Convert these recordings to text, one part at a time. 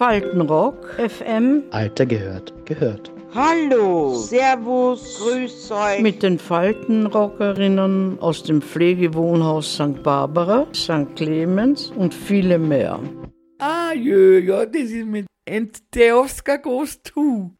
Faltenrock, FM. Alter gehört, gehört. Hallo, Servus, Grüß euch. Mit den Faltenrockerinnen aus dem Pflegewohnhaus St. Barbara, St. Clemens und viele mehr. Ah, jö, ja, das ist mit Oscar goes to.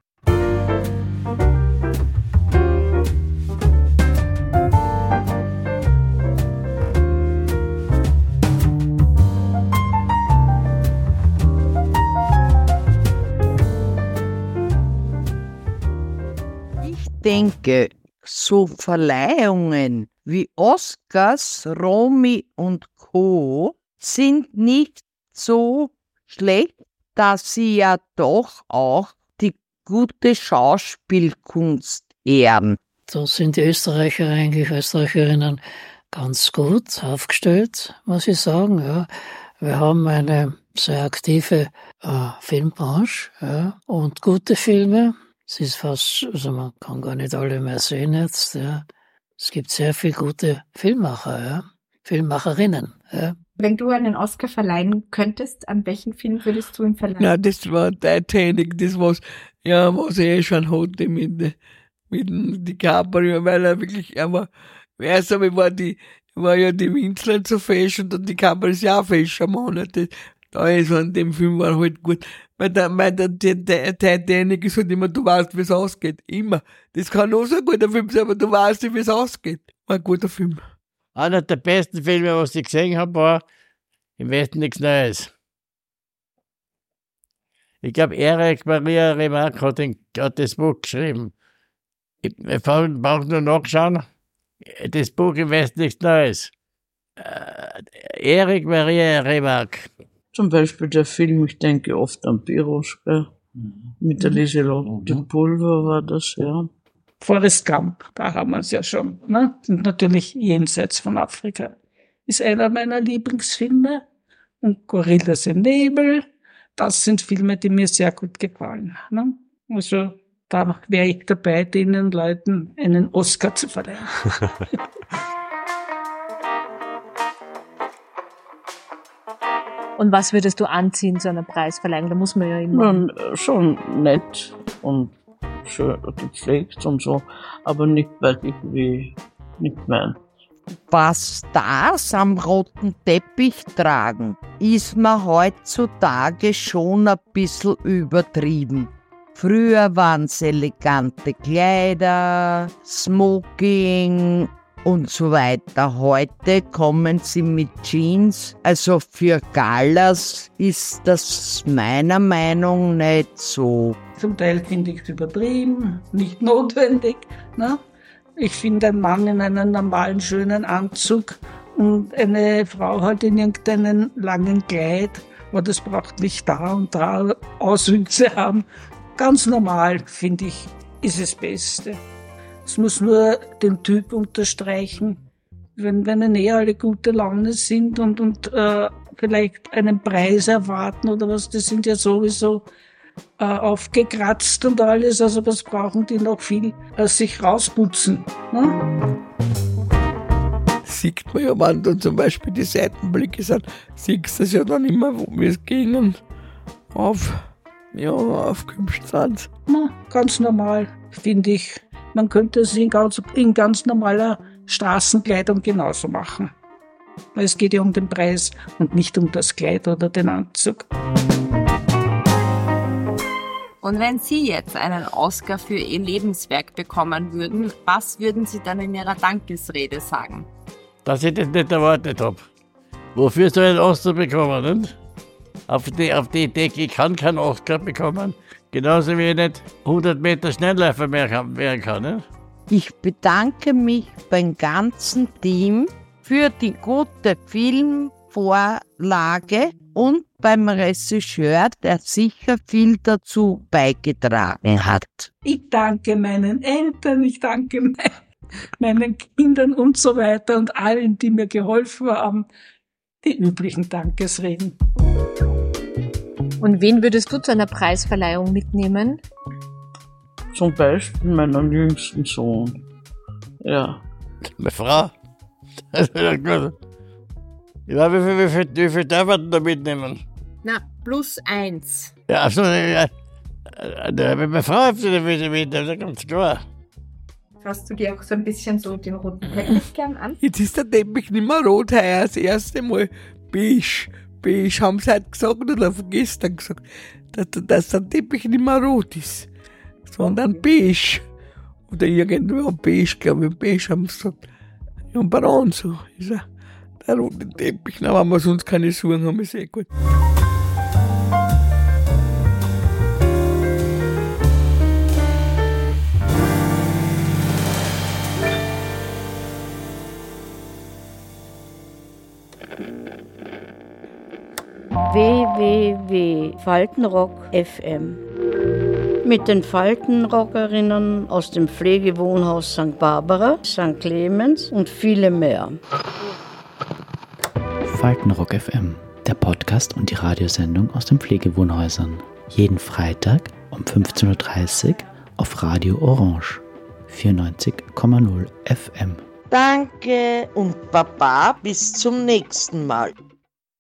Ich denke, so Verleihungen wie Oscars, Romy und Co. sind nicht so schlecht, da sie ja doch auch die gute Schauspielkunst ehren. Da sind die Österreicher eigentlich, Österreicherinnen ganz gut aufgestellt, muss ich sagen. Ja. Wir haben eine sehr aktive äh, Filmbranche ja, und gute Filme. Es ist fast, also man kann gar nicht alle mehr sehen jetzt. Ja. Es gibt sehr viele gute Filmmacher, ja. Filmemacherinnen. Ja. Wenn du einen Oscar verleihen könntest, an welchen Film würdest du ihn verleihen? Ja, das war Titanic, das was, ja, was ich eh schon hatte mit, mit DiCaprio, weil er wirklich, er war, erst einmal war die, war ja die Winslet so fesch und dann die Kamera ist ja auch fescher Mann. Das, ist an dem Film war halt gut. Weil der, weil der, der, der Titanic ist halt immer, du weißt, wie es ausgeht. Immer. Das kann auch so ein guter Film sein, aber du weißt nicht, wie es ausgeht. War ein guter Film. Einer der besten Filme, was ich gesehen habe, war Im Westen nichts Neues. Ich glaube, Erik Maria Remarque hat, den, hat das Buch geschrieben. Ich, ich brauche nur nachschauen. Das Buch Im Westen nichts Neues. Äh, Erik Maria Remarque. Zum Beispiel der Film, ich denke oft an Piroschka. Mit der Lieselotte Pulver war das, ja. Forrest Gump, da haben wir es ja schon. Ne? Und natürlich jenseits von Afrika. Ist einer meiner Lieblingsfilme. Und Gorillas im Nebel. Das sind Filme, die mir sehr gut gefallen. Ne? Also da wäre ich dabei, den Leuten einen Oscar zu verleihen. Und was würdest du anziehen zu einer Preisverleihung? Da muss man ja immer. Nun, äh, schon nett und schön gepflegt und so, aber nicht, weil ich wie nicht mein. Was Stars am roten Teppich tragen, ist mir heutzutage schon ein bisschen übertrieben. Früher waren es elegante Kleider, Smoking und so weiter. Heute kommen sie mit Jeans. Also für Galas ist das meiner Meinung nach nicht so. Zum Teil finde ich es übertrieben, nicht notwendig. Ne? Ich finde, ein Mann in einem normalen, schönen Anzug und eine Frau halt in irgendeinem langen Kleid, aber das braucht nicht da und da Auswüchse haben. Ganz normal, finde ich, ist das Beste. Es muss nur den Typ unterstreichen. Wenn, wenn eh alle gute Laune sind und, und äh, vielleicht einen Preis erwarten oder was, die sind ja sowieso äh, aufgekratzt und alles, also was brauchen die noch viel äh, sich rausputzen. Ne? Sieht man ja, wenn dann zum Beispiel die Seitenblicke sind, siehst du es ja dann immer, wo wir es gingen. Auf, ja, aufgehübscht sind. Na, ganz normal, finde ich. Man könnte es in ganz, in ganz normaler Straßenkleidung genauso machen. Es geht ja um den Preis und nicht um das Kleid oder den Anzug. Und wenn Sie jetzt einen Oscar für Ihr Lebenswerk bekommen würden, was würden Sie dann in Ihrer Dankesrede sagen? Dass ich das nicht erwartet habe. Wofür soll ich einen Oscar bekommen? Nicht? Auf, die, auf die Idee, ich kann keinen Oscar bekommen. Genauso wie ich nicht 100 Meter Schnellläufer mehr werden kann. Nicht? Ich bedanke mich beim ganzen Team für die gute Filmvorlage und beim Regisseur, der sicher viel dazu beigetragen hat. Ich danke meinen Eltern, ich danke mein, meinen Kindern und so weiter und allen, die mir geholfen haben. Die üblichen Dankesreden. Und wen würdest du zu einer Preisverleihung mitnehmen? Zum Beispiel meinen jüngsten Sohn. Ja. Meine Frau. Ja, wie viel, wie viel, wie viel darf man da mitnehmen? Na, plus eins. Ja, also, äh, äh, da meine Frau auf der Wiese wieder, das ist ganz klar. Schaust du dir auch so ein bisschen so den roten Teppich gern an? Jetzt ist der Teppich nicht mehr rot, heuer das erste Mal beige. Haben sie heute gesagt oder gestern gesagt, dass, dass der Teppich nicht mehr rot ist, sondern beige. Oder irgendwo beige, glaube ich, beige haben sie gesagt. Ja, und so ist er. Der rote Teppich. Na, wenn wir sonst keine Suchen haben, ist eh gut. www.faltenrock FM. Mit den Faltenrockerinnen aus dem Pflegewohnhaus St. Barbara, St. Clemens und viele mehr. Faltenrock FM, der Podcast und die Radiosendung aus den Pflegewohnhäusern. Jeden Freitag um 15.30 Uhr auf Radio Orange 94,0 FM. Danke und Baba, bis zum nächsten Mal.